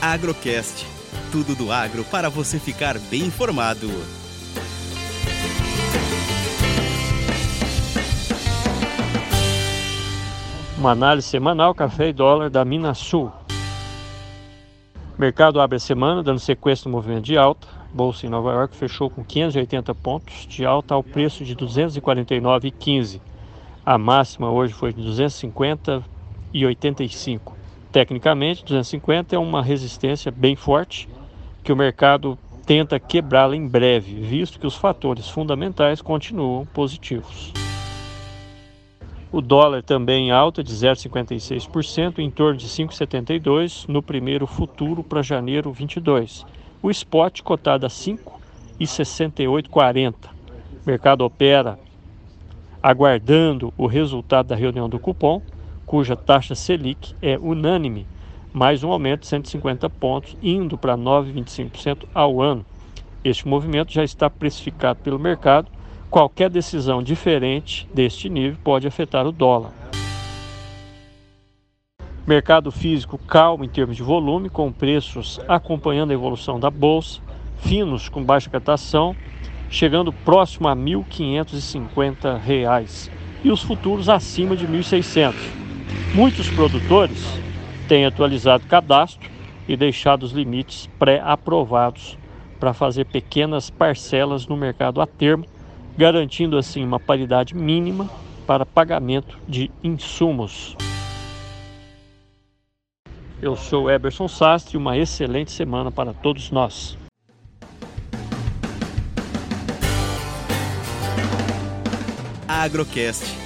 Agrocast. Tudo do agro para você ficar bem informado. Uma análise semanal café e dólar da Minasul. O mercado abre a semana dando sequência no movimento de alta. Bolsa em Nova York fechou com 580 pontos de alta ao preço de 249,15. A máxima hoje foi de 250,85. Tecnicamente, 250 é uma resistência bem forte que o mercado tenta quebrá-la em breve, visto que os fatores fundamentais continuam positivos. O dólar também em alta de 0,56%, em torno de 5,72 no primeiro futuro para janeiro 22. O spot cotado a 5,6840. O mercado opera aguardando o resultado da reunião do cupom cuja taxa Selic é unânime, mais um aumento de 150 pontos, indo para 9,25% ao ano. Este movimento já está precificado pelo mercado. Qualquer decisão diferente deste nível pode afetar o dólar. Mercado físico calmo em termos de volume, com preços acompanhando a evolução da bolsa, finos com baixa catação, chegando próximo a R$ 1.550 e os futuros acima de R$ 1.600. Muitos produtores têm atualizado cadastro e deixado os limites pré-aprovados para fazer pequenas parcelas no mercado a termo, garantindo assim uma paridade mínima para pagamento de insumos. Eu sou Eberson Sastre uma excelente semana para todos nós. Agrocast